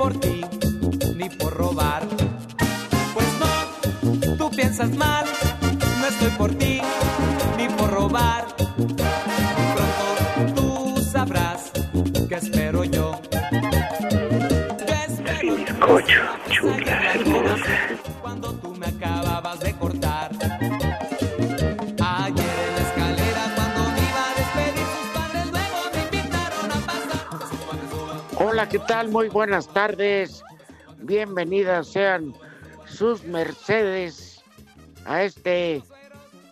Por ti ni por robar. Pues no, tú piensas mal. No estoy por ti ni por robar. Pronto tú sabrás que espero yo. Yo espero bizcocho, Hola, ¿qué tal? Muy buenas tardes. Bienvenidas sean sus mercedes a este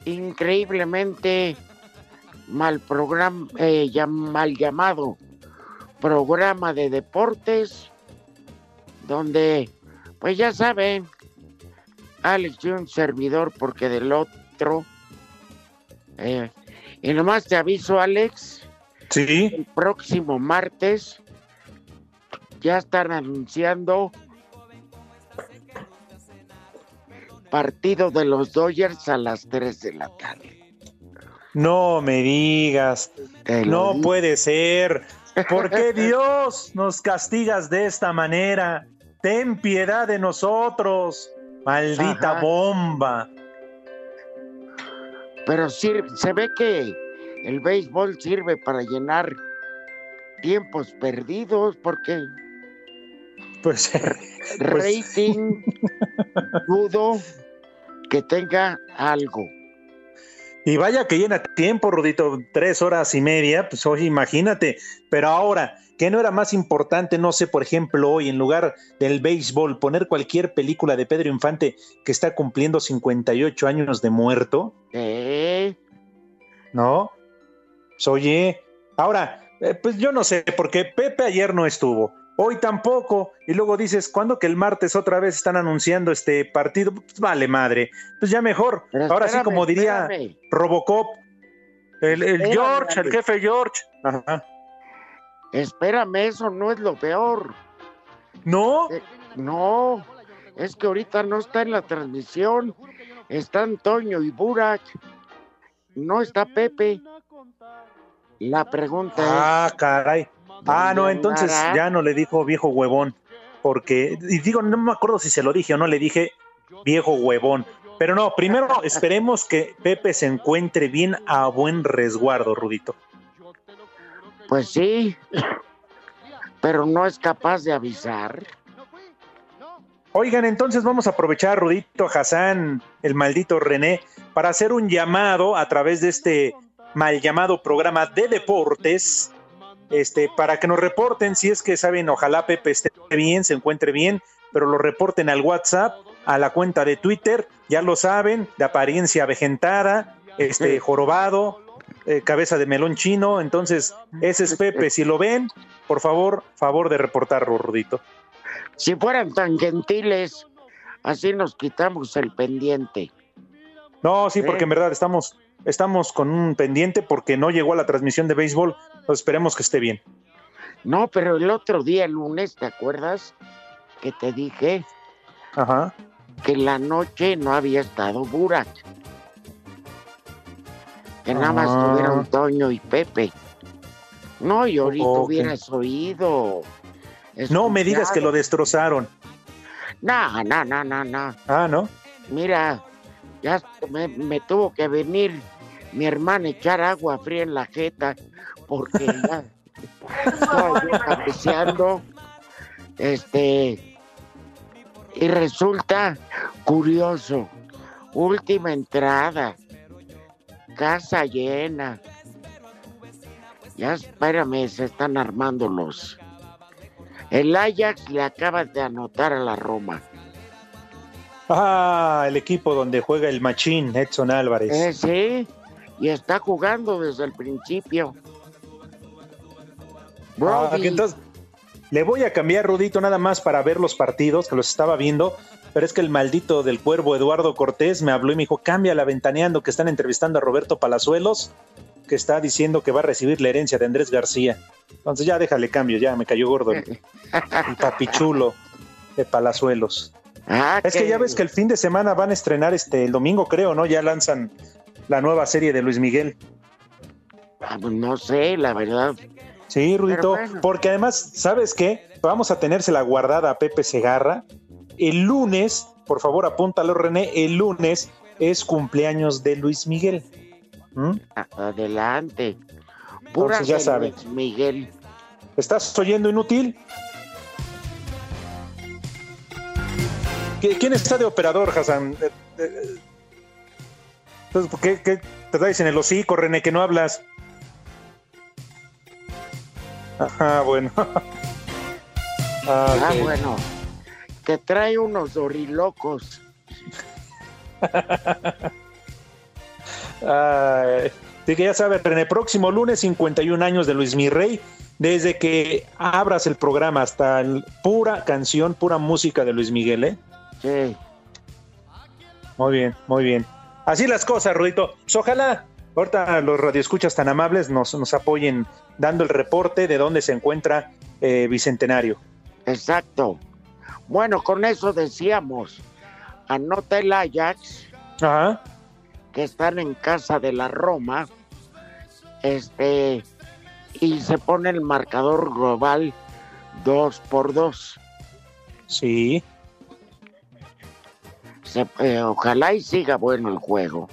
increíblemente mal programa, eh, ya- mal llamado programa de deportes, donde, pues ya saben, Alex y un servidor, porque del otro. eh, y nomás te aviso, Alex. Sí. El próximo martes ya están anunciando partido de los Dodgers a las 3 de la tarde. No me digas. No digo. puede ser. ¿Por qué Dios nos castigas de esta manera? Ten piedad de nosotros. Maldita Ajá. bomba. Pero sir- se ve que el béisbol sirve para llenar tiempos perdidos porque Pues, rating dudo que tenga algo. Y vaya que llena tiempo, Rudito, tres horas y media, pues oye, imagínate. Pero ahora, ¿qué no era más importante, no sé, por ejemplo, hoy en lugar del béisbol, poner cualquier película de Pedro Infante que está cumpliendo 58 años de muerto? ¿Eh? ¿No? Pues, oye, ahora, eh, pues yo no sé, porque Pepe ayer no estuvo, hoy tampoco, y luego dices, ¿cuándo que el martes otra vez están anunciando este partido? Pues vale madre, pues ya mejor. Pero Ahora sí, como diría espérame. Robocop, el, el Espérame, George, el jefe George. Ajá. Espérame, eso no es lo peor. ¿No? Eh, no, es que ahorita no está en la transmisión. Están Toño y Burak. No está Pepe. La pregunta Ah, caray. Ah, no, ¿Dónde entonces ya no le dijo viejo huevón, porque, y digo, no me acuerdo si se lo dije o no le dije viejo huevón. Pero no, primero esperemos que Pepe se encuentre bien a buen resguardo, Rudito. es, pues sí, pero no es capaz de avisar. Oigan, entonces vamos a aprovechar, Rudito, Hassan, el maldito René, para hacer un llamado a través de este mal llamado programa de deportes, este, para que nos reporten si es que saben, ojalá Pepe esté bien, se encuentre bien, pero lo reporten al WhatsApp, a la cuenta de Twitter, ya lo saben, de apariencia avejentada, este, jorobado, eh, cabeza de melón chino, entonces ese es Pepe, si lo ven, por favor, favor de reportarlo, Rudito. Si fueran tan gentiles, así nos quitamos el pendiente. No, sí, porque ¿Eh? en verdad estamos, estamos con un pendiente porque no llegó a la transmisión de béisbol, esperemos que esté bien. No, pero el otro día, el lunes, ¿te acuerdas? Que te dije Ajá. que la noche no había estado Burak. Que nada más Ah. tuvieron Toño y Pepe. No, y ahorita hubieras oído. No me digas que lo destrozaron. No, no, no, no, no. Ah, ¿no? Mira, ya me, me tuvo que venir mi hermana a echar agua fría en la jeta porque ya estaba yo cabeceando. Este, y resulta curioso, última entrada, casa llena. Ya espérame, se están armando los. El Ajax le acaba de anotar a la Roma. Ah, el equipo donde juega el machín, Edson Álvarez. Eh, sí, y está jugando desde el principio. Ah, entonces, le voy a cambiar, Rudito, nada más para ver los partidos, que los estaba viendo, pero es que el maldito del cuervo Eduardo Cortés me habló y me dijo, cambia la ventaneando, que están entrevistando a Roberto Palazuelos, que está diciendo que va a recibir la herencia de Andrés García. Entonces ya déjale cambio, ya me cayó gordo el, el papichulo de Palazuelos. Ah, Es que ya ves que el fin de semana van a estrenar este el domingo, creo, ¿no? Ya lanzan la nueva serie de Luis Miguel. Ah, pues no sé, la verdad. Sí, Rudito, bueno. porque además, ¿sabes qué? Vamos a tenérsela guardada a Pepe Segarra. El lunes, por favor, apúntalo, René, el lunes es cumpleaños de Luis Miguel. ¿Mm? Adelante. Pura Entonces ya de sabe. Luis Miguel. ¿Estás oyendo inútil? ¿Qui- ¿Quién está de operador, Hassan? Eh, eh, Entonces, ¿por ¿qué, qué te traes en el hocico, René, que no hablas? Ajá, bueno. Ah, Ah, bueno. Que trae unos dorilocos. Ay, Así que ya sabes, René, próximo lunes 51 años de Luis Mirrey, desde que abras el programa hasta el- pura canción, pura música de Luis Miguel, ¿eh? Sí. Muy bien, muy bien. Así las cosas, Rudito. Pues ojalá ahorita los radioescuchas tan amables nos, nos apoyen dando el reporte de dónde se encuentra eh, Bicentenario. Exacto. Bueno, con eso decíamos. Anota el Ajax. Ajá. Que están en casa de la Roma. Este. Y se pone el marcador global 2 por 2. Sí. Se- eh, ojalá y siga bueno el juego.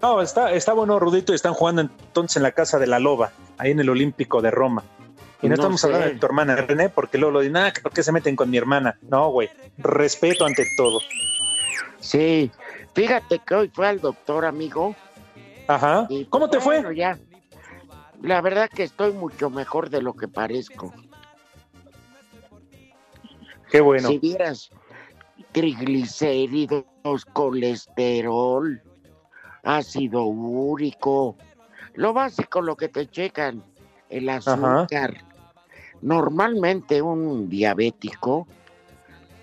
No, está, está bueno, Rudito, y están jugando entonces en la casa de la Loba, ahí en el Olímpico de Roma. Y no, No estamos sé. hablando de tu hermana René, porque luego lo dicen, ah, ¿por qué se meten con mi hermana? No, güey, respeto ante todo. Sí, fíjate que hoy fue al doctor, amigo. Ajá. y, ¿Cómo te bueno, fue? Ya. La verdad que estoy mucho mejor de lo que parezco. Qué bueno. Si vieras triglicéridos, colesterol, ácido úrico, lo básico, lo que te checan, el azúcar. Normalmente un diabético,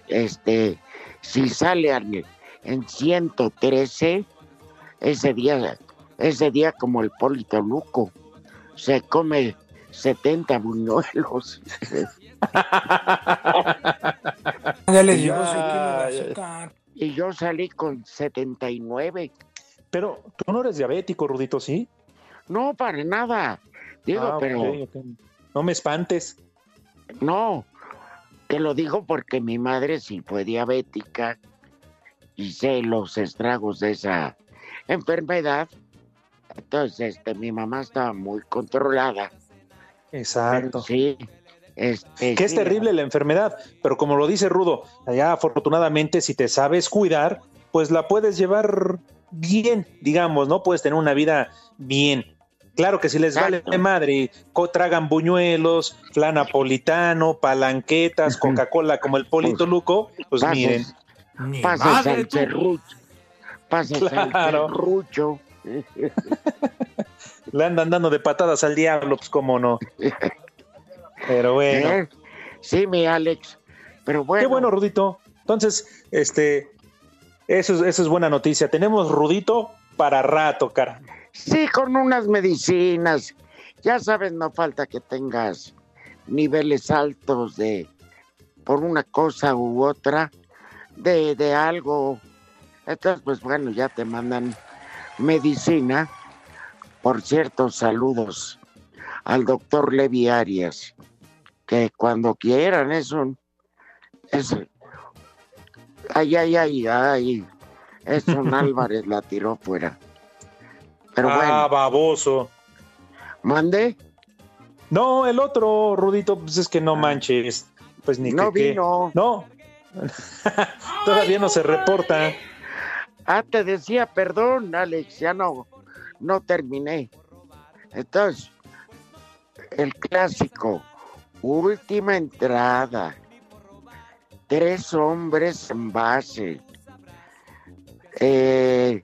este, si sale al- en 113, ese día, ese día como el Polito Luco, se come 70 buñuelos. Ya les Y yo-. Y yo salí con 79. Pero tú no eres diabético, Rudito, ¿sí? No, para nada. Digo, Ah, pero. No me espantes. no. Te lo digo porque mi madre sí fue diabética y sé los estragos de esa enfermedad. Entonces, este, mi mamá estaba muy controlada. Exacto. Pero sí. Este, que es sí, terrible la enfermedad, pero como lo dice Rudo, allá afortunadamente si te sabes cuidar, pues la puedes llevar bien, digamos, ¿no? Puedes tener una vida bien. Claro que si les vale de madre, tragan buñuelos, flan napolitano, palanquetas, Coca-Cola como el Polito Luco, pues Pases- miren. Pasas madre, al serrucho. Pasas al Claro. serrucho. Le andan dando de patadas al diablo, pues cómo no. Pero bueno. ¿Eh? Sí, mi Alex. Pero bueno. Qué bueno, Rudito. Entonces, este, eso es, buena noticia. Tenemos Rudito para rato, cara. Sí, con unas medicinas. Ya sabes, no falta que tengas niveles altos de, por una cosa u otra, de, de algo. Entonces, pues bueno, ya te mandan medicina. Por cierto, saludos al doctor Levi Arias, que cuando quieran es un... ay, ay, ay, ay. Es un Álvarez, la tiró fuera. Pero ah, bueno. baboso. ¿Mande? No, el otro, Rudito, pues es que no manches. Pues ni No que vino. No. Todavía no se reporta. Ah, te decía, perdón, Alex, ya no, no terminé. Entonces, el clásico, última entrada, tres hombres en base. Eh,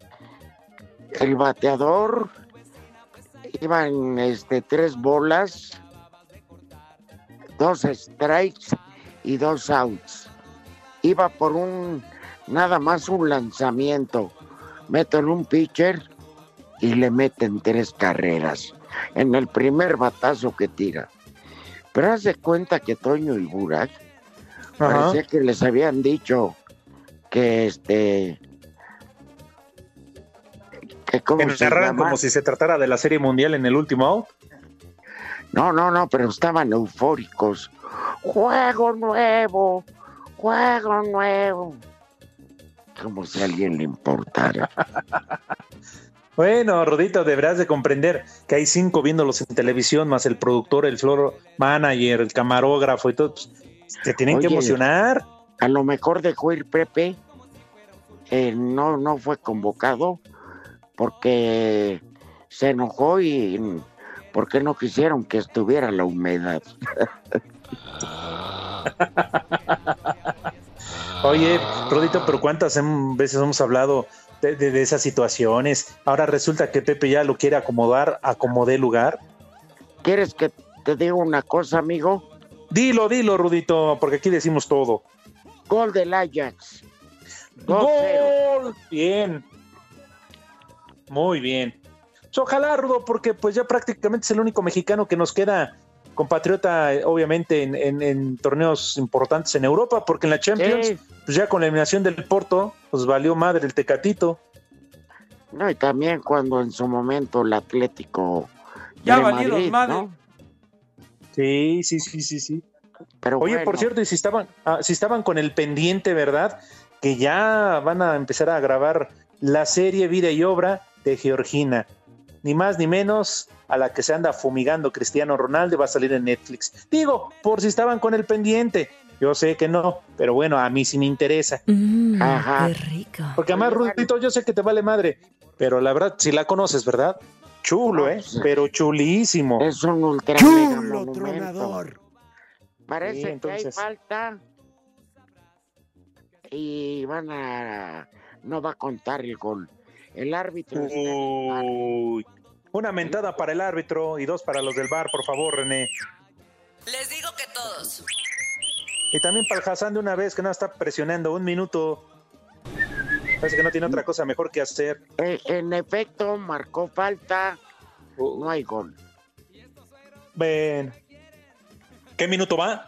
el bateador iban este, tres bolas, dos strikes y dos outs. Iba por un, nada más un lanzamiento. Meten un pitcher y le meten tres carreras en el primer batazo que tira. Pero haz de cuenta que Toño y Burak Ajá. parecía que les habían dicho que este que llama? como si se tratara de la Serie Mundial en el último out. No, no, no, pero estaban eufóricos. Juego nuevo, juego nuevo. Como si a alguien le importara. Bueno, Rodito, deberás de comprender que hay cinco viéndolos en televisión, más el productor, el floor manager, el camarógrafo y todo. Te tienen que emocionar. A lo mejor dejó ir Pepe. eh, no, no fue convocado porque se enojó y porque no quisieron que estuviera la humedad. Oye, Rodito, pero ¿cuántas hem- veces hemos hablado de, de- de esas situaciones? Ahora resulta que Pepe ya lo quiere acomodar, acomodé lugar. ¿Quieres que te diga una cosa, amigo? Dilo, dilo, Rudito, porque aquí decimos todo. Gol del Ajax. 2-0. ¡Gol! Bien. Muy bien. Ojalá, Rudo, porque pues ya prácticamente es el único mexicano que nos queda compatriota, eh, obviamente, en, en- en torneos importantes en Europa, porque en la Champions, Sí. pues ya con la eliminación del Porto, pues valió madre el Tecatito. No, y también cuando en su momento el Atlético Ya de valieron Madrid, madre. ¿no? Sí, sí, sí, sí, sí. Pero Oye, bueno, por cierto, y si estaban, ah, si estaban con el pendiente, ¿verdad? Que ya van a empezar a grabar la serie Vida y Obra de Georgina. Ni más ni menos a la que se anda fumigando Cristiano Ronaldo va a salir en Netflix. Digo, por si estaban con el pendiente. Yo sé que no, pero bueno, a mí sí me interesa. Mmm, Ajá. qué rico. Porque además, Rudito, yo sé que te vale madre, pero la verdad, si la conoces, ¿verdad? Chulo, ¿eh? Pero chulísimo. es un ultra. Parece Sí, que entonces- hay falta y van a no va a contar el gol. El árbitro está. Uy. Una mentada para el árbitro y dos para los del bar, por favor, René. Les digo que todos. Y también para el Hassan de una vez que no está presionando un minuto. Parece que no tiene otra cosa mejor que hacer. En efecto, marcó falta, no hay gol. Ven. ¿Qué minuto va?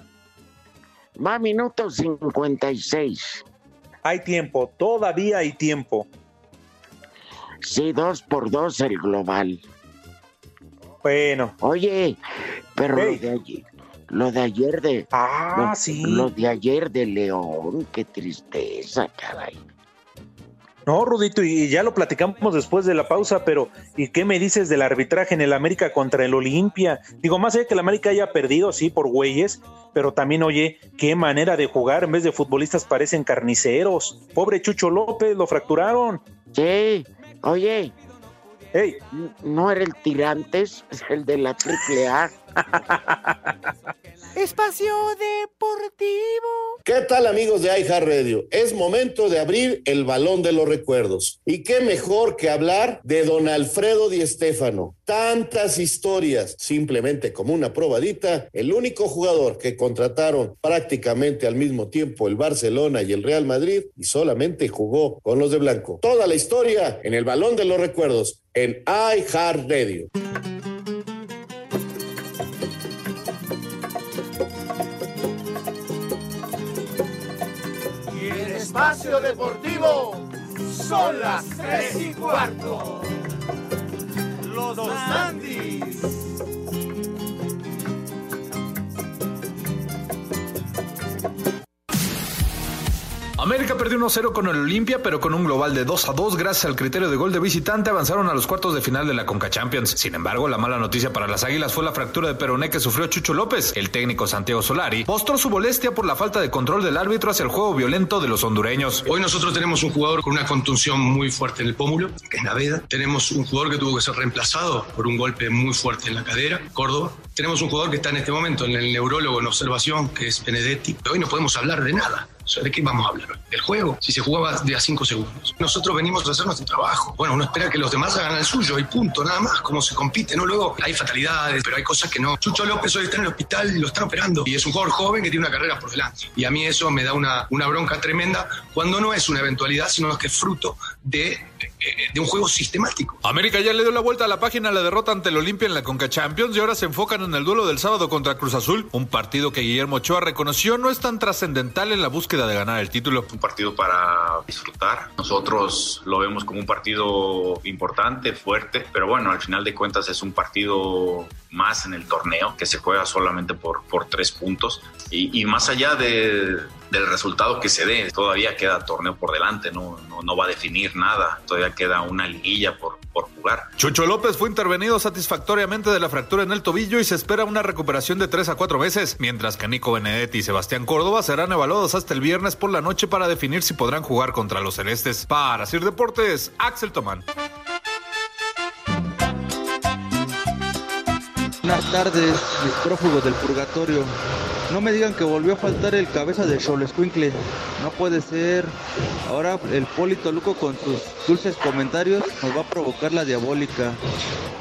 Va minuto 56. Hay tiempo, todavía hay tiempo. Sí, dos por dos el global. Bueno. Oye, pero Ey. lo de ayer, lo de ayer de Ah, lo, sí. lo de ayer de León, qué tristeza, caray. No, Rudito, y ya lo platicamos después de la pausa, pero ¿y qué me dices del arbitraje en el América contra el Olimpia? Digo, más allá de que el América haya perdido, sí, por güeyes, pero también, oye, qué manera de jugar, en vez de futbolistas parecen carniceros. Pobre Chucho López, lo fracturaron. Sí, oye, Ey, n- no era el Tirantes, es el de la triple A. Espacio Deportivo. ¿Qué tal amigos de iHeartRadio? Es momento de abrir el balón de los recuerdos. Y qué mejor que hablar de don Alfredo Di Stéfano. Tantas historias, simplemente como una probadita, el único jugador que contrataron prácticamente al mismo tiempo el Barcelona y el Real Madrid y solamente jugó con los de blanco. Toda la historia en el balón de los recuerdos en iHeartRadio. Espacio Deportivo, son las tres y cuarto. Los dos América perdió 1-0 con el Olimpia, pero con un global de 2-2 gracias al criterio de gol de visitante avanzaron a los cuartos de final de la Conca Champions. Sin embargo, la mala noticia para las Águilas fue la fractura de peroné que sufrió Chucho López. El técnico Santiago Solari mostró su molestia por la falta de control del árbitro hacia el juego violento de los hondureños. Hoy nosotros tenemos un jugador con una contunción muy fuerte en el pómulo, que es Naveda. Tenemos un jugador que tuvo que ser reemplazado por un golpe muy fuerte en la cadera, Córdoba. Tenemos un jugador que está en este momento en el neurólogo en observación, que es Benedetti. Hoy no podemos hablar de nada. ¿De qué vamos a hablar? ¿Del juego? Si se jugaba de a cinco segundos. Nosotros venimos a hacer nuestro trabajo. Bueno, uno espera que los demás hagan el suyo y punto, nada más. Como se compite, ¿no? Luego hay fatalidades, pero hay cosas que no. Chucho López hoy está en el hospital y lo están operando. Y es un jugador joven que tiene una carrera por delante. Y a mí eso me da una, una bronca tremenda cuando no es una eventualidad, sino que es fruto de, de un juego sistemático. América ya le dio la vuelta a la página a la derrota ante el Olimpia en la Conca Champions y ahora se enfocan en el duelo del sábado contra Cruz Azul, un partido que Guillermo Ochoa reconoció no es tan trascendental en la búsqueda de ganar el título. Un partido para disfrutar. Nosotros lo vemos como un partido importante, fuerte, pero bueno, al final de cuentas es un partido más en el torneo que se juega solamente por, por tres puntos y, y más allá de, del resultado que se dé, todavía queda torneo por delante, no, no, no va a definir nada, todavía queda una liguilla por, por jugar. Chucho López fue intervenido satisfactoriamente de la fractura en el tobillo y se espera una recuperación de tres a cuatro meses, mientras que Nico Benedetti y Sebastián Córdoba serán evaluados hasta el viernes por la noche para definir si podrán jugar contra los celestes. Para Sir Deportes, Axel Tomán. Buenas tardes, mis prófugos del purgatorio. No me digan que volvió a faltar el cabeza de Xolescuincle. No puede ser. Ahora el Polito Luco con sus dulces comentarios nos va a provocar la diabólica.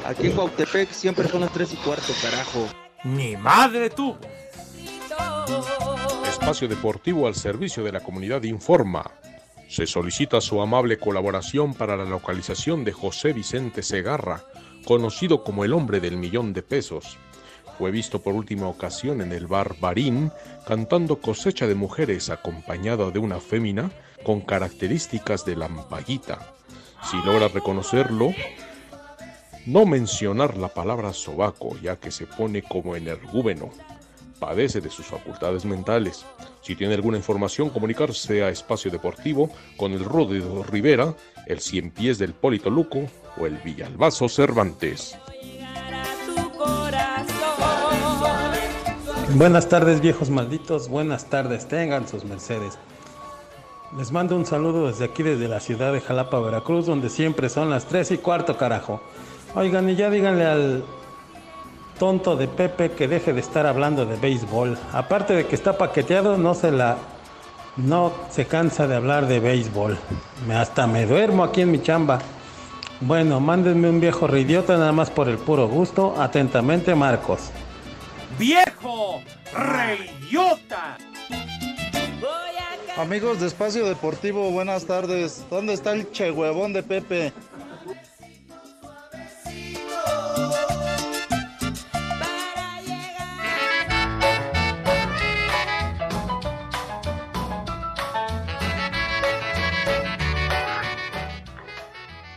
Aquí en Cuautepec siempre son las 3 y cuarto, carajo. Ni madre tú. Espacio Deportivo al servicio de la comunidad informa. Se solicita su amable colaboración para la localización de José Vicente Segarra, conocido como el hombre del millón de pesos. Fue visto por última ocasión en el bar Barín cantando cosecha de mujeres acompañado de una fémina con características de lampaguita. Si logra reconocerlo, no mencionar la palabra sobaco ya que se pone como energúmeno. Padece de sus facultades mentales. Si tiene alguna información, comunicarse a Espacio Deportivo con el Rodrigo Rivera, el Cien Pies del Polito Luco o el Villalbazo Cervantes. Buenas tardes viejos malditos, buenas tardes, tengan sus mercedes. Les mando un saludo desde aquí, desde la ciudad de Jalapa, Veracruz, donde siempre son las 3 y cuarto, carajo. Oigan, y ya díganle al tonto de Pepe que deje de estar hablando de béisbol. Aparte de que está paqueteado, no se la... No se cansa de hablar de béisbol. Me, hasta me duermo aquí en mi chamba. Bueno, mándenme un viejo reidiota nada más por el puro gusto. Atentamente, Marcos. ¡Viejo reidiota! Amigos de Espacio Deportivo, buenas tardes. ¿Dónde está el che huevón de Pepe?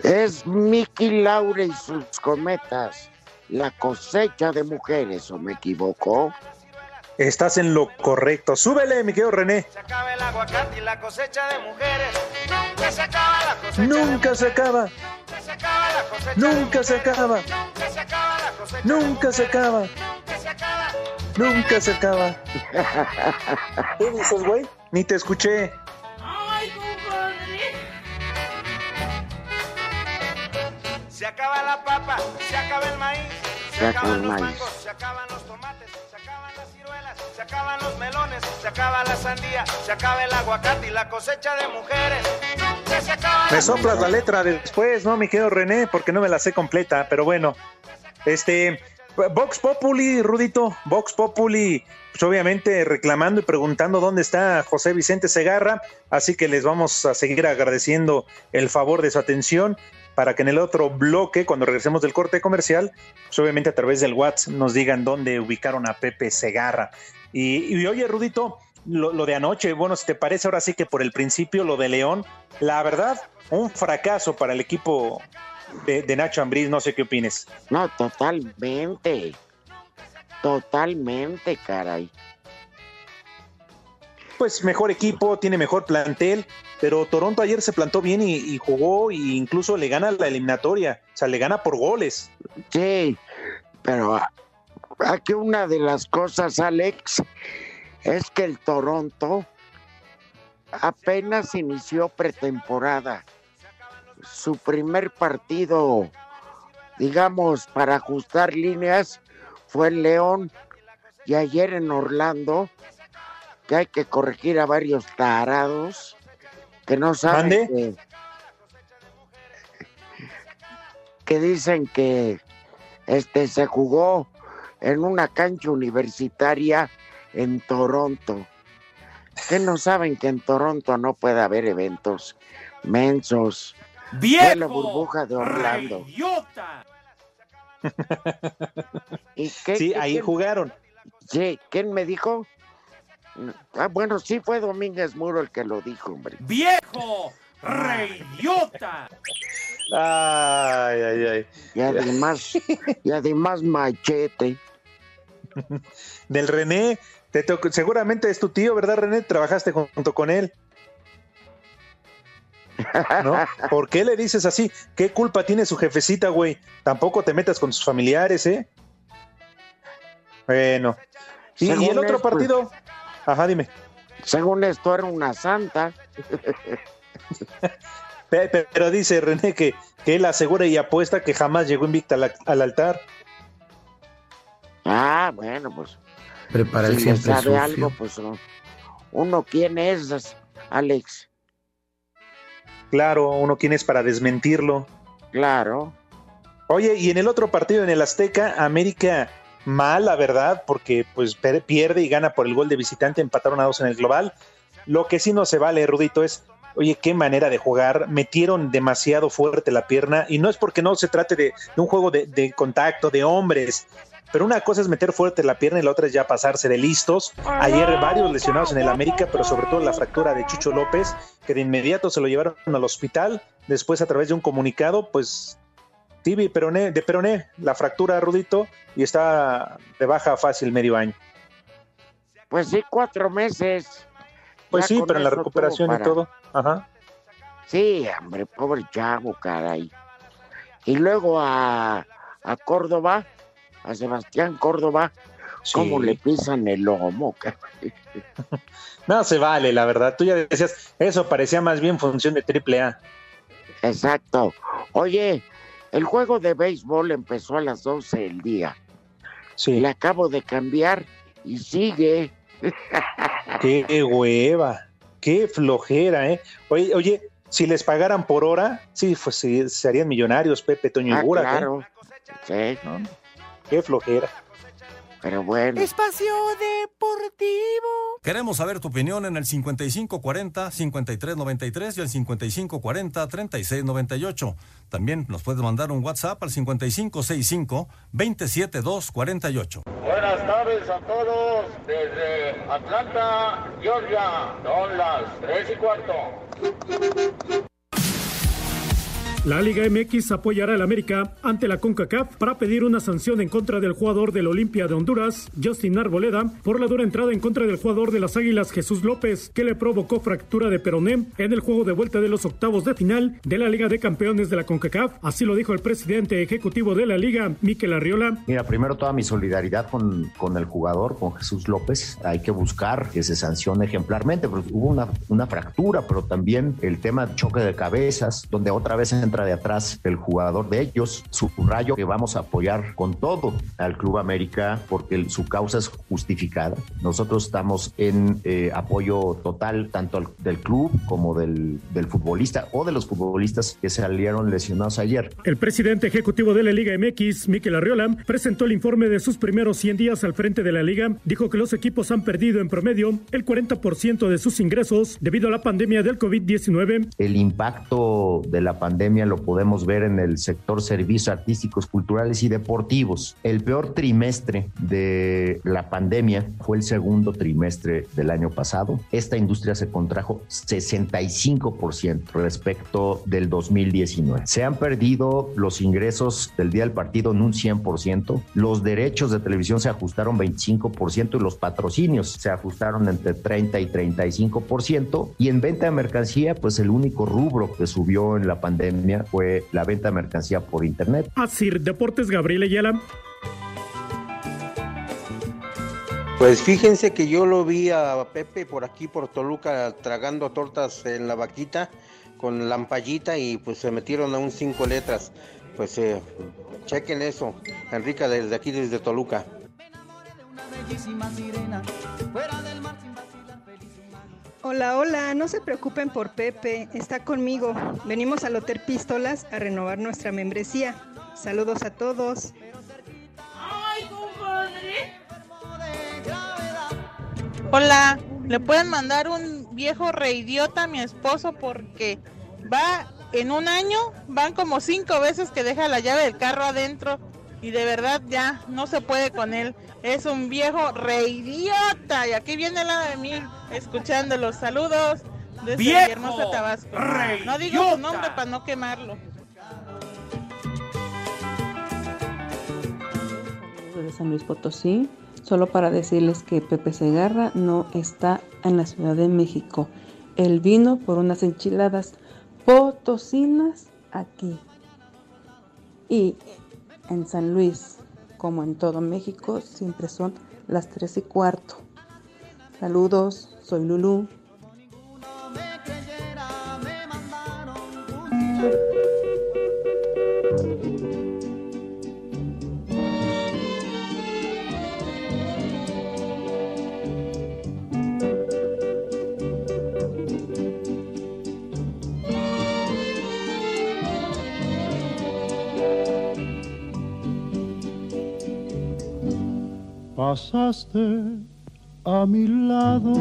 Es Mickey Laure y sus cometas. La cosecha de mujeres, ¿o me equivoco? Estás en lo correcto. Súbele, mi querido René. Se acaba el aguacate y la cosecha de mujeres. Nunca se acaba la cosecha. Nunca se acaba. Nunca se acaba la cosecha. Nunca se acaba. Nunca se acaba la cosecha. Nunca se acaba. Nunca se acaba. Nunca se acaba. ¿Qué dices, güey? Ni te escuché. Acaba la papa, se acaba el maíz, se, Se acaba acaban los maíz. mangos, se acaban los tomates, se acaban las ciruelas, se acaban los melones, se acaba la sandía, se acaba el aguacate y la cosecha de mujeres. Se acaba Me soplas la letra después, ¿no, mi querido René? Porque no me la sé completa, pero bueno. Este, Vox Populi, Rudito, Vox Populi, pues obviamente reclamando y preguntando dónde está José Vicente Segarra, así que les vamos a seguir agradeciendo el favor de su atención para que en el otro bloque, cuando regresemos del corte comercial, pues obviamente a través del WhatsApp nos digan dónde ubicaron a Pepe Segarra. Y, oye, Rudito, lo, de anoche, bueno, si te parece ahora sí que por el principio lo de León, la verdad, un fracaso para el equipo de, de Nacho Ambriz, no sé qué opines. No, totalmente. Totalmente, caray. Pues mejor equipo, tiene mejor plantel, pero Toronto ayer se plantó bien y, jugó e incluso le gana la eliminatoria, o sea, le gana por goles. Sí, pero aquí una de las cosas, Alex, es que el Toronto apenas inició pretemporada. Su primer partido, digamos, para ajustar líneas, fue en León y ayer en Orlando, que hay que corregir a varios tarados que no saben ¿Mande? que, que dicen que este se jugó en una cancha universitaria en Toronto. Que no saben que en Toronto no puede haber eventos mensos. Fue la burbuja de Orlando. ¿Y qué- Sí, qué- ahí quién- jugaron. Sí, ¿quién me dijo? Ah, bueno, sí fue Domínguez Muro el que lo dijo, hombre. ¡Viejo! ¡Reyota! Ay, ay, ay. Y además, y además machete. Del René, te seguramente es tu tío, ¿verdad, René? Trabajaste junto con él. ¿No? ¿Por qué le dices así? ¿Qué culpa tiene su jefecita, güey? Tampoco te metas con sus familiares, ¿eh? Bueno. ¿Y, el otro partido? Ajá, dime. Según esto era una santa. Pe- pe- Pero dice René que, que él asegura y apuesta que jamás llegó invicta al, al altar. Ah, bueno, pues. Prepara el si siempre sabe sucio. algo, pues no. uno quién es, Alex. Claro, uno quién es para desmentirlo. Claro. Oye, y en el otro partido, en el Azteca, América mal, la verdad, porque pues pierde y gana por el gol de visitante, empataron a dos en el global. Lo que sí no se vale, Rudito, es, oye, qué manera de jugar, metieron demasiado fuerte la pierna, y no es porque no se trate de, de un juego de, de contacto, de hombres, pero una cosa es meter fuerte la pierna y la otra es ya pasarse de listos. Ayer varios lesionados en el América, pero sobre todo la fractura de Chucho López, que de inmediato se lo llevaron al hospital, después a través de un comunicado, pues Tibi peroné, de peroné, la fractura Rudito, y está de baja fácil medio año. Pues sí, cuatro meses. Pues Ya sí, pero en la recuperación y todo. Ajá. Sí, hombre, pobre chavo, caray. Y luego a, a Córdoba, a Sebastián Córdoba, cómo Sí. le pisan el lomo. No se vale, la verdad. Tú ya decías, eso parecía más bien función de triple A. Exacto. Oye, el juego de béisbol empezó a las 12 del día. Sí. Le acabo de cambiar y sigue. Qué hueva, qué flojera, ¿eh? Oye, oye, si les pagaran por hora, sí, pues sí, se harían millonarios, Pepe, Toño y Ah, Burak, ¿eh? claro. Sí, Qué flojera. Pero bueno. Espacio Deportivo. Queremos saber tu opinión en el 5540-5393 y el 5540-3698. También nos puedes mandar un WhatsApp al 5565-27248. Buenas tardes a todos desde Atlanta, Georgia. Son las 3 y cuarto. La Liga MX apoyará al América ante la CONCACAF para pedir una sanción en contra del jugador del Olimpia de Honduras, Justin Arboleda, por la dura entrada en contra del jugador de las Águilas, Jesús López, que le provocó fractura de peroné en el juego de vuelta de los octavos de final de la Liga de Campeones de la CONCACAF. Así lo dijo el presidente ejecutivo de la Liga, Miquel Arriola. Mira, primero toda mi solidaridad con, con el jugador, con Jesús López. Hay que buscar que se sancione ejemplarmente, porque hubo una, una fractura, pero también el tema de choque de cabezas, donde otra vez entra de atrás el jugador de ellos. Subrayo que vamos a apoyar con todo al Club América porque su causa es justificada. Nosotros estamos en eh, apoyo total tanto al- del club como del, del futbolista o de los futbolistas que salieron lesionados ayer. El presidente ejecutivo de la Liga MX, Miquel Arriola, presentó el informe de sus primeros 100 días al frente de la liga. Dijo que los equipos han perdido en promedio el 40% de sus ingresos debido a la pandemia del COVID-19. el impacto de la pandemia lo podemos ver en el sector servicios artísticos, culturales y deportivos. El peor trimestre de la pandemia fue el segundo trimestre del año pasado. Esta industria se contrajo 65% respecto del 2019. Se han perdido los ingresos del día del partido en un 100%. Los derechos de televisión se ajustaron 25% y los patrocinios se ajustaron entre 30 y 35%. Y en venta de mercancía, pues el único rubro que subió en la pandemia fue la venta de mercancía por internet. Así, Deportes Gabriel Ayala. Pues fíjense que yo lo vi a Pepe por aquí, por Toluca, tragando tortas en la vaquita con lampallita y pues se metieron a un cinco letras. Pues eh, chequen eso, Enrica, desde aquí, desde Toluca. Hola, hola, no se preocupen por Pepe, está conmigo. Venimos al Hotel Pistolas a renovar nuestra membresía. Saludos a todos. ¡Ay, compadre! Hola, ¿le pueden mandar un viejo reidiota a mi esposo porque va en un año, van como cinco veces que deja la llave del carro adentro y de verdad ya no se puede con él. Es un viejo reidiota y aquí viene la de mí escuchando los saludos desde ¡Viejo hermosa Tabasco. No digo su nombre para no quemarlo. de San Luis Potosí, solo para decirles que Pepe Segarra no está en la Ciudad de México. Él vino por unas enchiladas potosinas aquí. Y en San Luis, como en todo México, siempre son las tres y cuarto. Saludos, soy Lulú. Pasaste a mi lado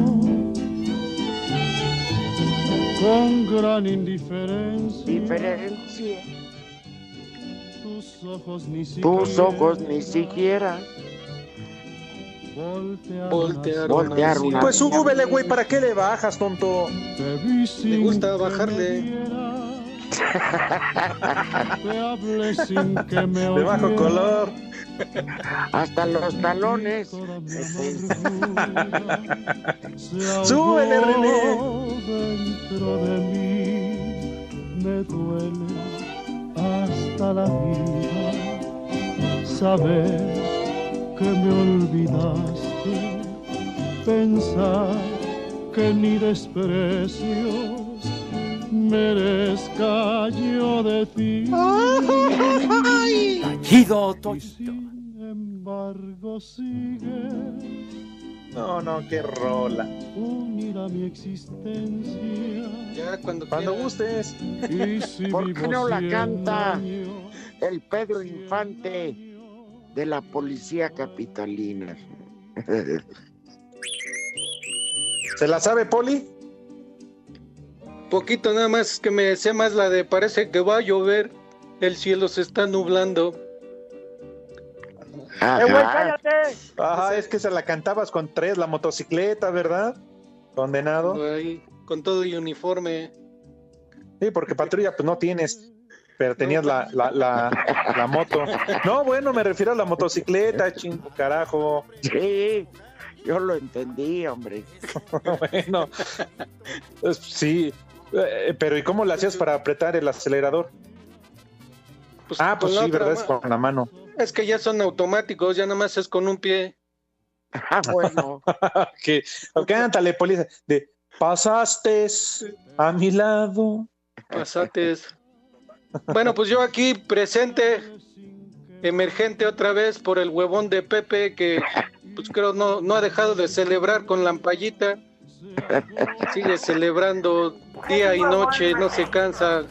con gran indiferencia. Diferencia. Tus ojos ni siquiera. Tus ojos ni siquiera. Voltearon, Voltearon a Pues mí. súbele, güey, ¿para qué le bajas, tonto? Me gusta bajarle. Te hablé sin que me De bajo color. Hasta los talones. Súbele, René. Dentro de mí me duele hasta la vida saber que me olvidaste, pensar que ni desprecios merezca yo de ti. Chido, sin embargo sigue No, no, qué rola. unida mi existencia. Ya cuando, Cuando gustes. Y si ¿Por qué no la canta años, el Pedro Infante de la Policía Capitalina? ¿Se la sabe, Poli? Poquito nada más que me sé más la de parece que va a llover, el cielo se está nublando. ¡Eh, güey, cállate! Ajá, es que se la cantabas con tres, la motocicleta, ¿verdad? Condenado. Con todo y uniforme. Sí, porque patrulla pues no tienes, pero tenías la, la, la, la moto. No, bueno, me refiero a la motocicleta, chingo, carajo. Sí, yo lo entendí, hombre. bueno, pues, sí, eh, pero ¿y cómo le hacías para apretar el acelerador? ah, pues con la sí, ¿verdad? Es con la mano. Es que ya son automáticos, ya nada más es con un pie. Ah, bueno. que, cántale, policía, de pasaste a mi lado. Pasates. Bueno, pues yo aquí presente, emergente otra vez por el huevón de Pepe, que pues creo no, no ha dejado de celebrar con Lampallita. Sigue celebrando día y noche, no se cansa.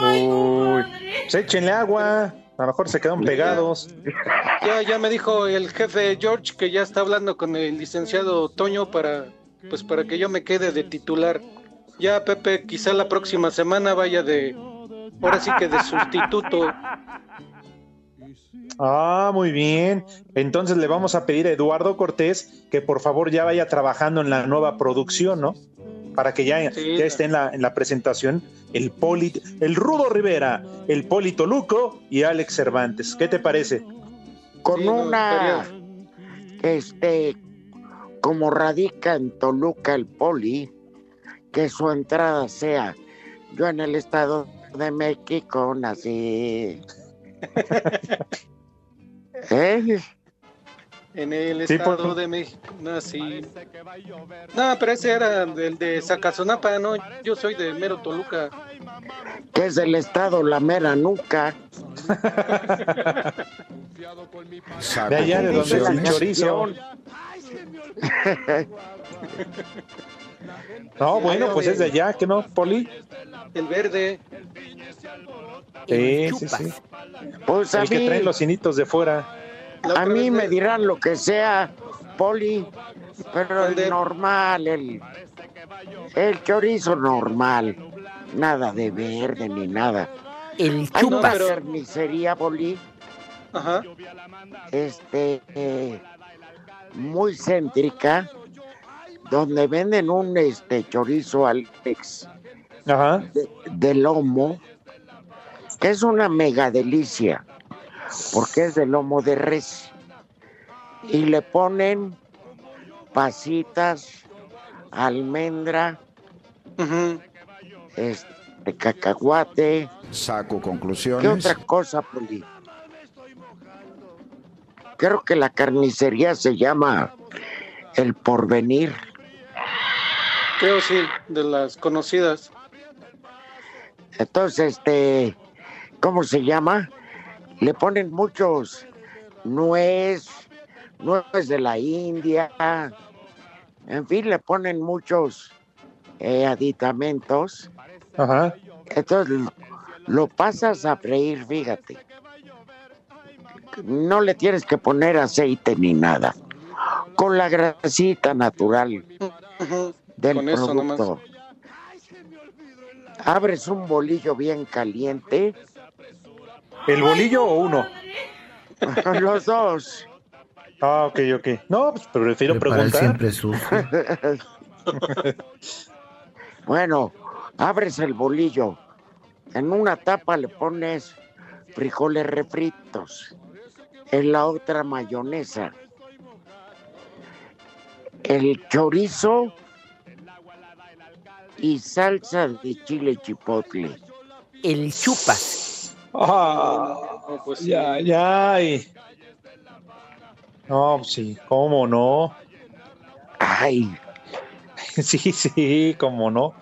Uy, pues échenle agua, a lo mejor se quedan pegados. Ya, ya me dijo el jefe George que ya está hablando con el licenciado Toño para, pues para que yo me quede de titular. ya Pepe quizá la próxima semana vaya de, ahora sí que de sustituto. Ah, muy bien. Entonces le vamos a pedir a Eduardo Cortés que por favor ya vaya trabajando en la nueva producción, ¿no? Para que ya, Sí. ya esté en la, en la presentación el Poli, el Rudo Rivera, el Polito Luco y Alex Cervantes. ¿Qué te parece? Con Sí, una, este, como radica en Toluca el poli, que su entrada sea, yo en el Estado de México nací. ¿Eh? En el Sí, estado por- de México. No, sí. No, pero ese era del de Zacazonapa, no. Yo soy de Mero Toluca. Que es el Estado la mera nuca. De allá de donde es el chorizo. No, bueno, pues es de allá, ¿que no, Poli? El verde. Sí, sí, sí. Pues El que trae los cinitos de fuera. A mí me dirán lo que sea, poli, pero el normal, el, el chorizo normal, nada de verde ni nada. El Hay una chupas. carnicería, poli, Ajá. este, eh, muy céntrica, donde venden un este chorizo Ajá. de, de lomo, que es una mega delicia, porque es de lomo de res. Y le ponen pasitas, almendra, este cacahuate. Saco ¿Qué conclusiones. otra cosa, Poli? Creo que la carnicería se llama El Porvenir. Creo sí, de las conocidas. Entonces, este, ¿cómo se llama? Le ponen muchos nuez, nuez de la India, en fin, le ponen muchos eh, aditamentos. Ajá. Entonces lo, lo pasas a freír, fíjate. No le tienes que poner aceite ni nada. Con la grasita natural del Con eso nomás. producto. Abres un bolillo bien caliente. ¿El bolillo o uno? Los dos. Ah, ok, ok. No, pues prefiero Para él preguntar. siempre sucio. bueno, abres el bolillo. En una tapa le pones frijoles refritos. En la otra mayonesa. El chorizo y salsa de chile chipotle. El chupas. Ah, No, pues sí. ya, ya. y- No, pues sí, cómo no. Ay. Sí, sí, cómo no.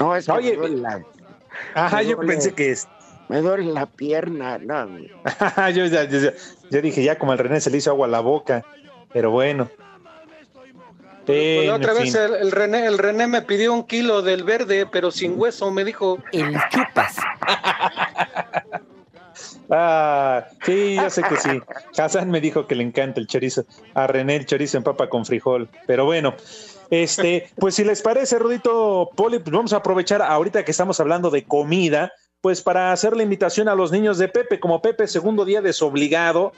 No, es que Oye, me duele la, Ajá, me yo duele- pensé que es. me duele la pierna, no. yo, ya, ya- ya- yo dije, ya como al René se le hizo agua a la boca. Pero bueno. Pues En otra vez el, el René, el René me pidió un kilo del verde, pero sin hueso, me dijo. El chupas. Ah, sí, yo sé que sí. Hassan me dijo que le encanta el chorizo. A René el chorizo en papa con frijol. Pero bueno, este, pues si les parece, Rudito Poli, pues vamos a aprovechar ahorita que estamos hablando de comida, pues para hacer la invitación a los niños de Pepe, como Pepe segundo día desobligado,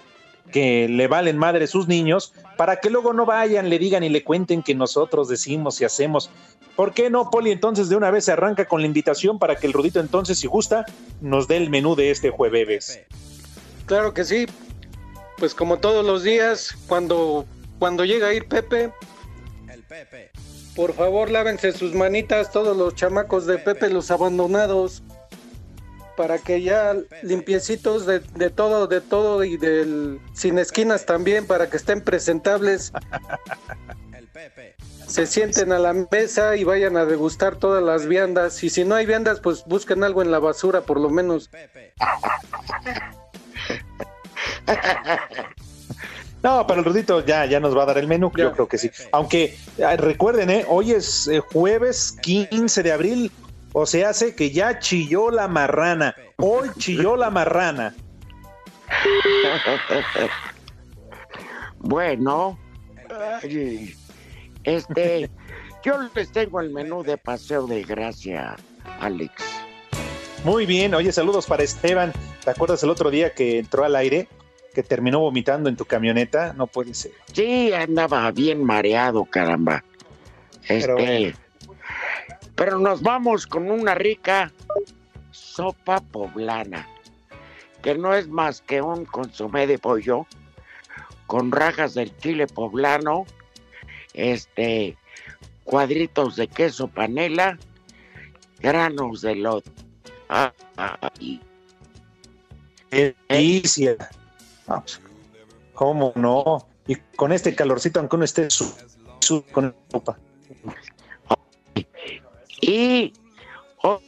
que le valen madre sus niños, para que luego no vayan, le digan y le cuenten que nosotros decimos y hacemos. ¿Por qué no, Poli? Entonces de una vez se arranca con la invitación para que el Rudito entonces, si gusta, nos dé el menú de este jueves. Claro que sí. Pues como todos los días, cuando, cuando llega a ir Pepe, por favor lávense sus manitas todos los chamacos de Pepe, los abandonados, para que ya limpiecitos de, de todo, de todo y del sin esquinas también, para que estén presentables. Se sienten a la mesa y vayan a degustar todas las viandas. Y si no hay viandas, pues busquen algo en la basura, por lo menos. No, pero el Rudito ya, ya nos va a dar el menú, yo creo que sí. Aunque eh, recuerden, ¿eh? hoy es eh, jueves 15 de abril, o se hace que ya chilló la marrana. Hoy chilló la marrana. Bueno, ay, este, Yo les tengo el menú de paseo de gracia, Alex. Muy bien, oye, saludos para Esteban. ¿Te acuerdas el otro día que entró al aire? Que terminó vomitando en tu camioneta. No puede ser. Sí, andaba bien mareado, caramba. Este. Pero, nos vamos con una rica sopa poblana, que no es más que un consomé de pollo con rajas del chile poblano, este, cuadritos de queso panela, granos de lote. Ah, ah, ¿Cómo no? Y con este calorcito, aunque uno esté su, su- con ropa. Y, o,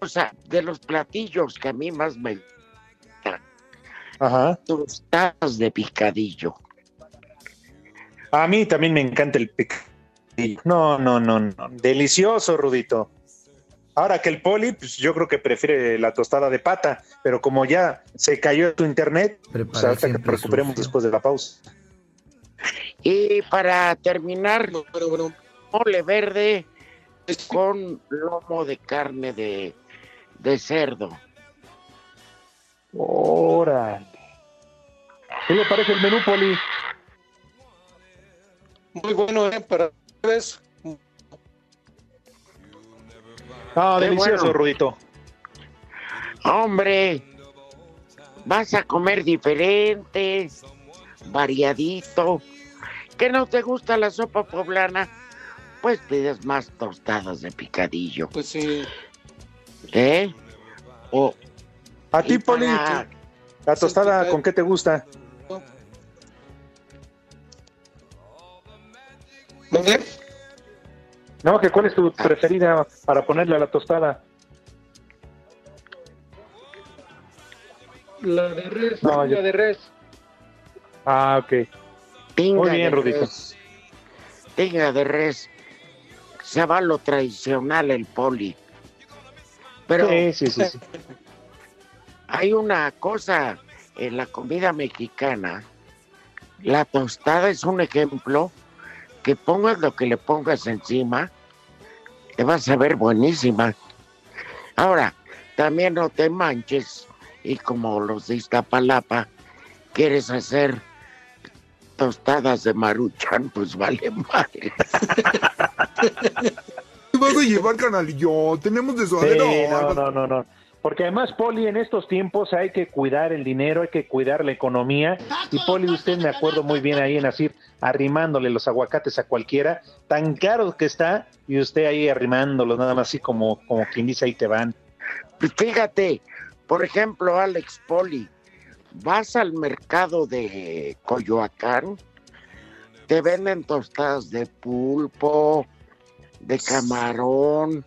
o sea, de los platillos que a mí más me gustan, Ajá. tostadas de picadillo. A mí también me encanta el picadillo. No, no, no, no. Delicioso, Rudito. Ahora que el poli, pues yo creo que prefiere la tostada de pata, pero como ya se cayó tu internet, pues ahorita que recuperemos sucio. después de la pausa. Y para terminar, mole verde con lomo de carne de, de cerdo. Órale. ¿Qué le parece el menú, Poli? Muy bueno, ¿eh? Para ustedes. Ah, Qué delicioso, bueno. Rudito. Hombre, vas a comer diferente, variadito. ¿Que no te gusta la sopa poblana? Pues pides más tostadas de picadillo. Pues sí. ¿Eh? O A ti, Poli, para- la tostada, ¿con qué te gusta? No, que cuál es tu preferida para ponerle a la tostada. La de res. No, la yo- de res. Ah, ok. Tinga Muy bien, Rudito. res. Tinga de res. Se va lo tradicional el poli. Pero Sí, sí, sí, sí. hay una cosa en la comida mexicana. La tostada es un ejemplo que pongas lo que le pongas encima, te vas a ver buenísima. Ahora, también no te manches y como los de Iztapalapa quieres hacer tostadas de maruchan, pues vale madre. ¿Qué vas a llevar, canalillo? Tenemos de suadero. Sí, no, no, no, no. Porque además, Poli, en estos tiempos hay que cuidar el dinero, hay que cuidar la economía. Y Poli, usted me acuerdo muy bien ahí en así, arrimándole los aguacates a cualquiera, tan caro que está, y usted ahí arrimándolos, nada más así como, como quien dice, ahí te van. Pues fíjate, por ejemplo, Alex Poli, vas al mercado de Coyoacán, te venden tostadas de pulpo, de camarón,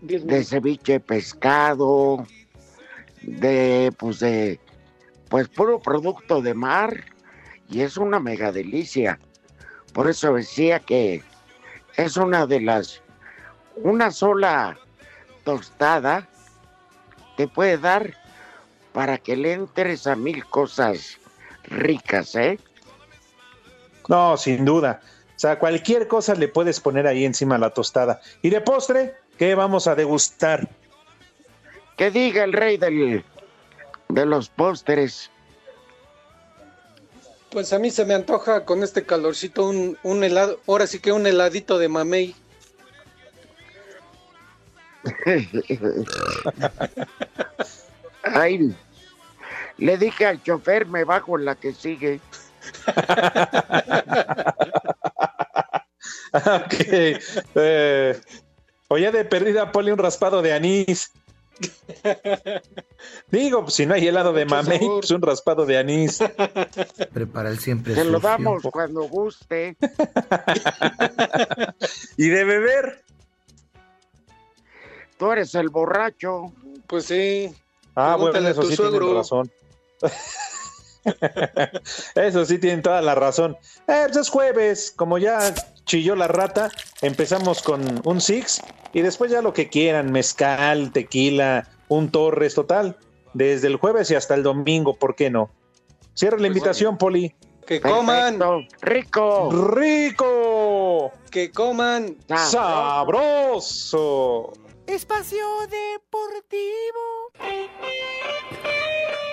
de ceviche de pescado, de pues de pues puro producto de mar y es una mega delicia. Por eso decía que es una de las una sola tostada te puede dar para que le entres a mil cosas ricas, ¿eh? No, sin duda. O sea, cualquier cosa le puedes poner ahí encima a la tostada. Y de postre, ¿qué vamos a degustar? Que diga el rey del, de los pósteres. Pues a mí se me antoja con este calorcito un, un helado, ahora sí que un heladito de mamey. Ay, le dije al chofer, me bajo en la que sigue. ok. Eh, o ya de perdida, ponle un raspado de anís. Digo, pues, si no hay helado de mamey, pues un raspado de anís. Prepara el siempre Te lo damos cuando guste. y de beber. Tú eres el borracho. Pues sí. Ah, bueno, Pregúntale eso sí tienen razón. eso sí tienen toda la razón. Eh, pues es jueves, como ya chilló la rata, empezamos con un six y después ya lo que quieran, mezcal, tequila, un torres, total. Desde el jueves y hasta el domingo, ¿por qué no? Cierra la invitación, Poli. Que coman. Rico. ¡Rico! Que coman sabroso. Espacio Deportivo.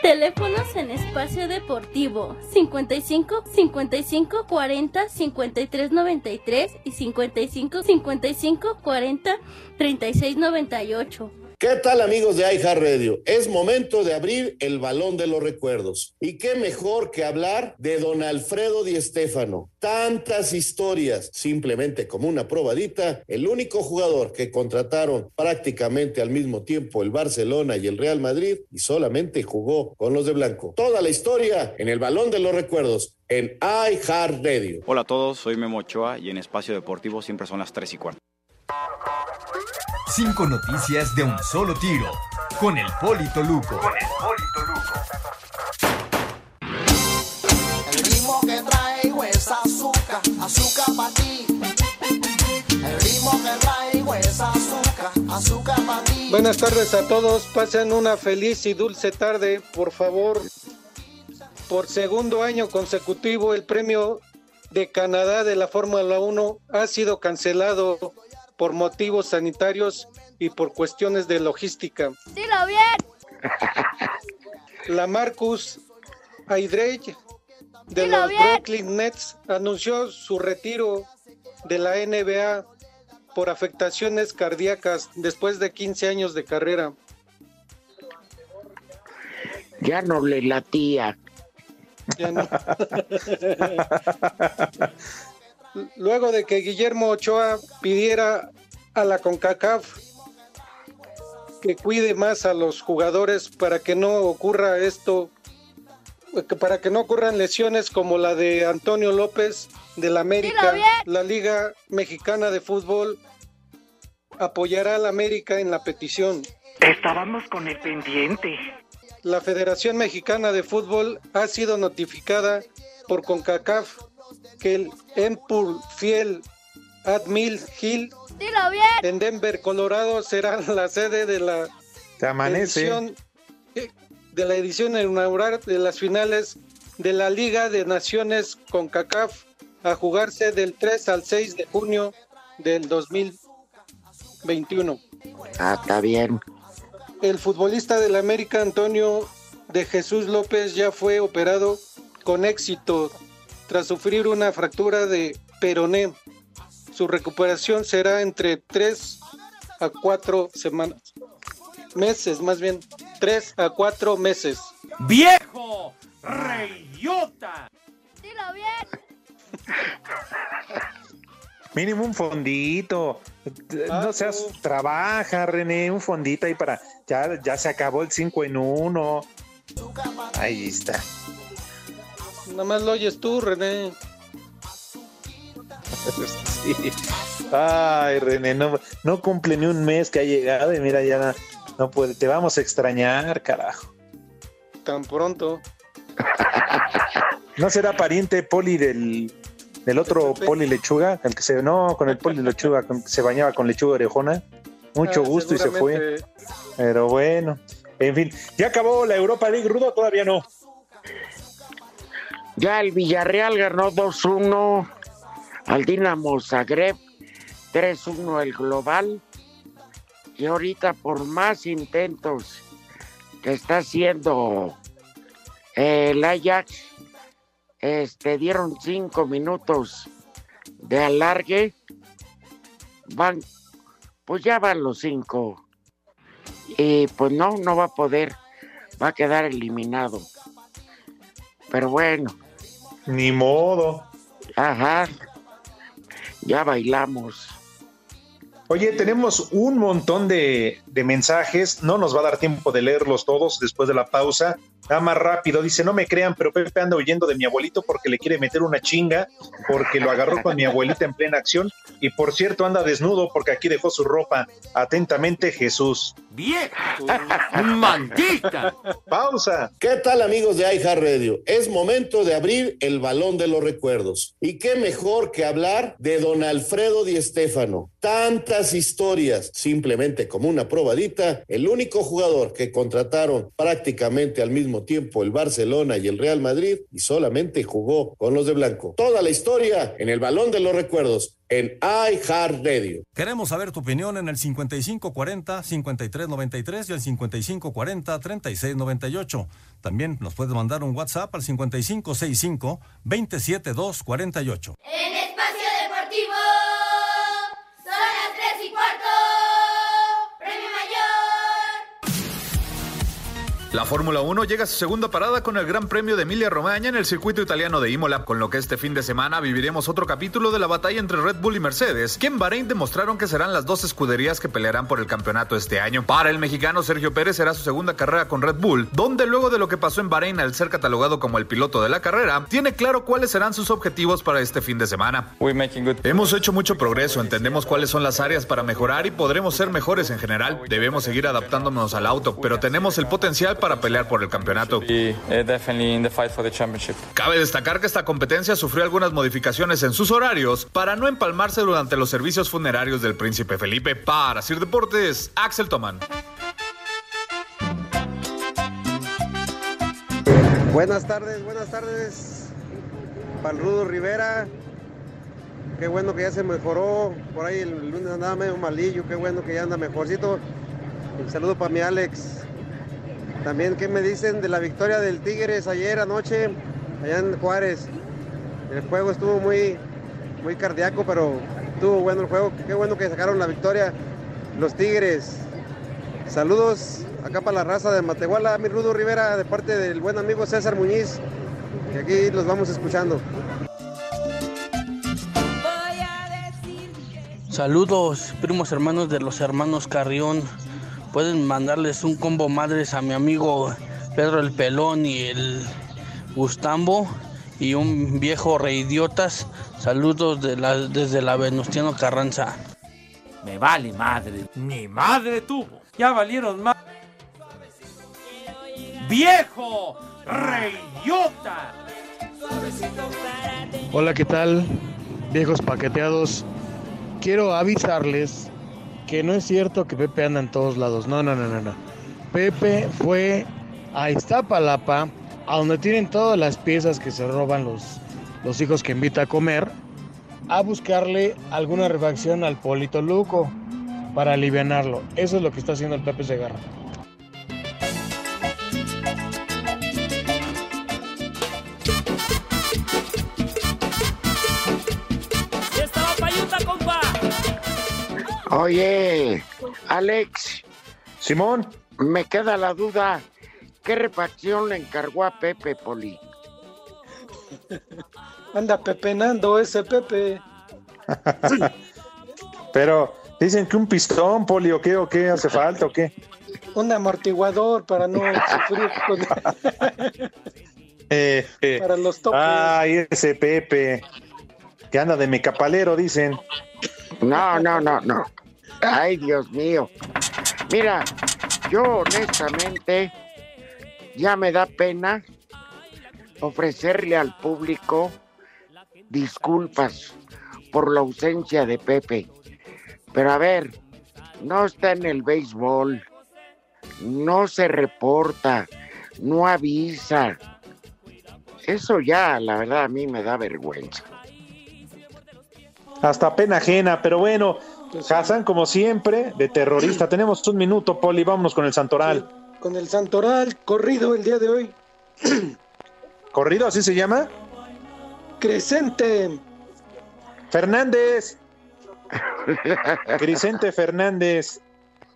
Teléfonos en espacio deportivo 55 55 40 53 93 y 55 55 40 36 98. ¿Qué tal amigos de iHeartRadio? Es momento de abrir el balón de los recuerdos. Y qué mejor que hablar de don Alfredo Di Stéfano. Tantas historias, simplemente como una probadita, el único jugador que contrataron prácticamente al mismo tiempo el Barcelona y el Real Madrid y solamente jugó con los de blanco. Toda la historia en el balón de los recuerdos en iHeartRadio. Hola a todos, soy Memo Ochoa y en Espacio Deportivo siempre son las 3 y cuarto. Cinco noticias de un solo tiro. Con el Polito Luco. Con el Polito Luco. El ritmo que traigo es azúcar, azúcar para ti. El ritmo que traigo es azúcar, azúcar para ti. Buenas tardes a todos. Pasen una feliz y dulce tarde, por favor. Por segundo año consecutivo, el premio de Canadá de la Fórmula 1 ha sido cancelado por motivos sanitarios y por cuestiones de logística. Dilo bien. La Marcus Aidrey de Dilo los bien. Brooklyn Nets anunció su retiro de la NBA por afectaciones cardíacas después de 15 años de carrera. Ya no le latía. Ya no. Luego de que Guillermo Ochoa pidiera a la CONCACAF que cuide más a los jugadores para que no ocurra esto, para que no ocurran lesiones como la de Antonio López del América, Dilo bien. la Liga Mexicana de Fútbol apoyará al América en la petición. Estábamos con el pendiente. La Federación Mexicana de Fútbol ha sido notificada por CONCACAF que el Empur Fiel Admil Hill Dilo bien. en Denver, Colorado, será la sede de la edición de la edición inaugural de las finales de la Liga de Naciones CONCACAF a jugarse del 3 al 6 de junio del 2021. Ah, está bien. El futbolista del América Antonio de Jesús López ya fue operado con éxito tras sufrir una fractura de peroné. Su recuperación será entre 3 a 4 semanas. Meses, más bien. 3 a 4 meses. ¡Viejo! ¡Reyota! Dilo bien. Mínimo un fondito. No seas, trabaja, René, un fondito ahí para. Ya, ya se acabó el 5 en 1. Ahí está. Nada más lo oyes tú, René. Sí. Ay, René, no, no cumple ni un mes que ha llegado y mira, ya no, puede. Te vamos a extrañar, carajo. Tan pronto. ¿No será pariente Poli del, del otro Poli Lechuga? El que se, no, con el Poli Lechuga, con- que se bañaba con lechuga orejona. Mucho Ah, gusto y se fue. Pero bueno, en fin, ¿ya acabó la Europa League, Rudo? Todavía no. Ya el Villarreal ganó 2-1 al Dinamo Zagreb, 3-1 el global. Y ahorita por más intentos que está haciendo el Ajax, este, dieron cinco minutos de alargue. Van, pues ya van los cinco. Y pues no, no va a poder, va a quedar eliminado. Pero bueno. Ni modo. Ajá. Ya bailamos. Oye, tenemos un montón de, de mensajes. No nos va a dar tiempo de leerlos todos después de la pausa. Nada más rápido. Dice, no me crean, pero Pepe anda huyendo de mi abuelito porque le quiere meter una chinga, porque lo agarró con mi abuelita en plena acción. Y por cierto, anda desnudo porque aquí dejó su ropa. Atentamente, Jesús. ¡Vieja! ¡Maldita! Pausa. ¿Qué tal amigos de iHeartRadio? Es momento de abrir el balón de los recuerdos. Y qué mejor que hablar de don Alfredo Di Stéfano. Tantas historias, simplemente como una probadita, el único jugador que contrataron prácticamente al mismo tiempo el Barcelona y el Real Madrid y solamente jugó con los de blanco. Toda la historia en el balón de los recuerdos en iHeartRadio. Queremos saber tu opinión en el 5540-5393 y el 5540-3698. También nos puedes mandar un WhatsApp al 5565-27248. En Espacio Deportivo La Fórmula 1 llega a su segunda parada con el Gran Premio de Emilia Romagna en el circuito italiano de Imola, con lo que este fin de semana viviremos otro capítulo de la batalla entre Red Bull y Mercedes, que en Bahrein demostraron que serán las dos escuderías que pelearán por el campeonato este año. Para el mexicano Sergio Pérez será su segunda carrera con Red Bull, donde luego de lo que pasó en Bahrein al ser catalogado como el piloto de la carrera, tiene claro cuáles serán sus objetivos para este fin de semana. Hemos hecho mucho progreso, entendemos cuáles son las áreas para mejorar y podremos ser mejores en general. Debemos seguir adaptándonos al auto, pero tenemos el potencial para pelear por el campeonato. Cabe destacar que esta competencia sufrió algunas modificaciones en sus horarios para no empalmarse durante los servicios funerarios del príncipe Felipe. Para Sir Deportes, Axel Toman. Buenas tardes, buenas tardes. Palrudo Rivera. Qué bueno que ya se mejoró. Por ahí el lunes andaba medio malillo. Qué bueno que ya anda mejorcito. Un saludo para mi Alex. También, ¿qué me dicen de la victoria del Tigres ayer anoche allá en Juárez? El juego estuvo muy, muy cardíaco, pero estuvo bueno el juego. Qué bueno que sacaron la victoria los Tigres. Saludos acá para la raza de Matehuala, mi Rudo Rivera, de parte del buen amigo César Muñiz, que aquí los vamos escuchando. Saludos, primos hermanos de los hermanos Carrión. Pueden mandarles un combo madres a mi amigo Pedro el Pelón y el Gustambo y un viejo reidiotas. Saludos de la- desde la Venustiano Carranza. Me vale madre. Ni madre tuvo. Ya valieron más. ¡Viejo! ¡Reyota! Hola, ¿qué tal? Viejos paqueteados. Quiero avisarles que no es cierto que Pepe anda en todos lados. No, no, no, no, no. Pepe fue a Iztapalapa, a donde tienen todas las piezas que se roban los, los hijos que invita a comer, a buscarle alguna refacción al Polito Luco para alivianarlo. Eso es lo que está haciendo el Pepe Segarra. Oye, Alex. Simón. Me queda la duda. ¿Qué refacción le encargó a Pepe Poli? Anda pepenando ese Pepe. Pero dicen que un pistón, Poli, o qué, o qué hace falta, o qué. Un amortiguador para no sufrir con... Eh, eh, Para los topes. Ay, ese Pepe. Que anda de mecapalero, dicen. No, no, no, no. Ay, Dios mío. Mira, yo honestamente ya me da pena ofrecerle al público disculpas por la ausencia de Pepe. Pero a ver, no está en el béisbol, no se reporta, no avisa. Eso ya, la verdad, a mí me da vergüenza. Hasta pena ajena, pero bueno, Hassan, como siempre, de terrorista. Tenemos un minuto, Poli, vámonos con el Santoral. Con el Santoral corrido el día de hoy. ¿Corrido así se llama? Crescente. Fernández. Crisente Fernández.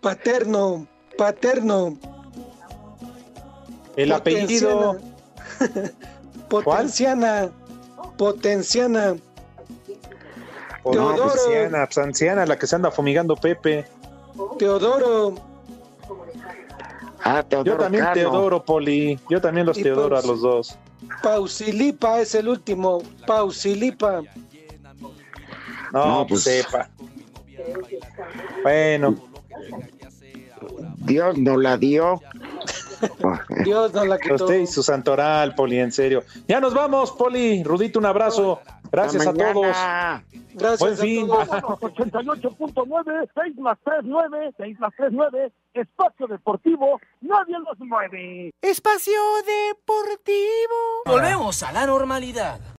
Paterno. Paterno. El apellido. Potenciana. Potenciana. No, Teodoro. pues, anciana, pues, anciana, la que se anda fumigando Pepe. Teodoro. Ah, Yo también Cano. Teodoro, Poli. Yo también los Y Teodoro a los dos. Pausilipa es el último. Pausilipa. No, No, pues pues- sepa. Bueno, Dios nos la dio. Dios nos la quitó. usted y su santoral, Poli, en serio. Ya nos vamos, Poli. Rudito, un abrazo. Gracias a todos. Gracias Buen a fin. todos. 88.9, 6 más 3, 9, 6 más 3, 9, espacio deportivo, nadie los mueve. Espacio Deportivo. Volvemos a la normalidad.